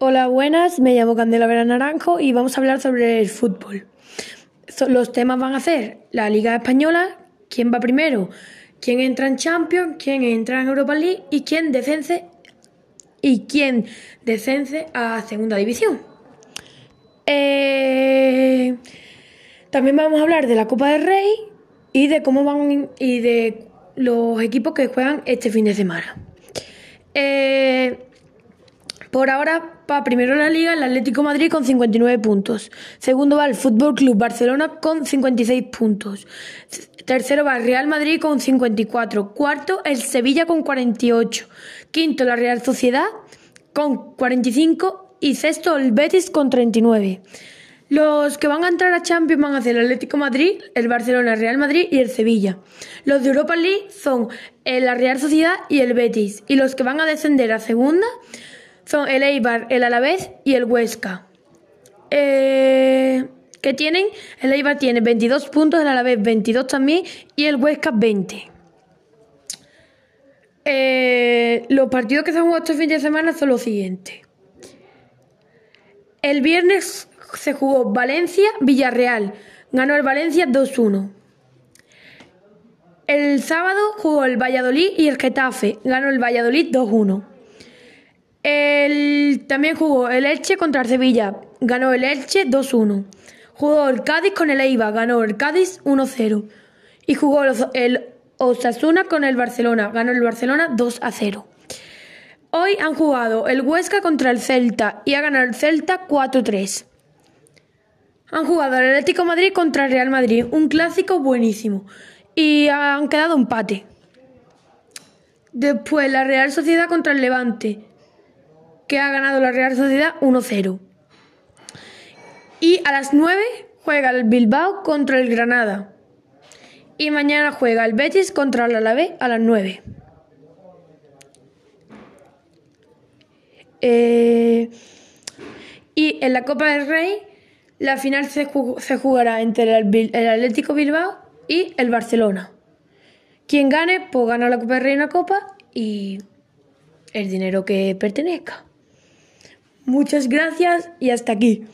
Hola, buenas, me llamo Candela Vera Naranjo y vamos a hablar sobre el fútbol. Los temas van a ser la Liga Española, quién va primero, quién entra en Champions, quién entra en Europa League y quién descense y quién descense a Segunda División. Eh, también vamos a hablar de la Copa del Rey y de cómo van y de los equipos que juegan este fin de semana. Eh, por ahora va primero la liga el Atlético Madrid con 59 puntos. Segundo va el Fútbol Club Barcelona con 56 puntos. Tercero va el Real Madrid con 54. Cuarto el Sevilla con 48. Quinto la Real Sociedad con 45 y sexto el Betis con 39. Los que van a entrar a Champions van a ser el Atlético Madrid, el Barcelona, el Real Madrid y el Sevilla. Los de Europa League son la Real Sociedad y el Betis. Y los que van a descender a segunda son el Eibar, el Alavés y el Huesca. Eh, ¿Qué tienen? El Eibar tiene 22 puntos, el Alavés 22 también y el Huesca 20. Eh, los partidos que se han jugado este fin de semana son los siguientes. El viernes se jugó Valencia-Villarreal. Ganó el Valencia 2-1. El sábado jugó el Valladolid y el Getafe. Ganó el Valladolid 2-1. También jugó el Elche contra el Sevilla. Ganó el Elche 2-1. Jugó el Cádiz con el Eibar. Ganó el Cádiz 1-0. Y jugó el Osasuna con el Barcelona. Ganó el Barcelona 2-0. Hoy han jugado el Huesca contra el Celta y ha ganado el Celta 4-3. Han jugado el Atlético Madrid contra el Real Madrid, un clásico buenísimo. Y han quedado empate. Después la Real Sociedad contra el Levante, que ha ganado la Real Sociedad 1-0. Y a las 9 juega el Bilbao contra el Granada. Y mañana juega el Betis contra el Alavés a las 9. Eh, y en la Copa del Rey, la final se, jugará entre el, Atlético Bilbao y el Barcelona. Quien gane, pues gana la Copa del Rey y la Copa y el dinero que pertenezca. Muchas gracias y hasta aquí.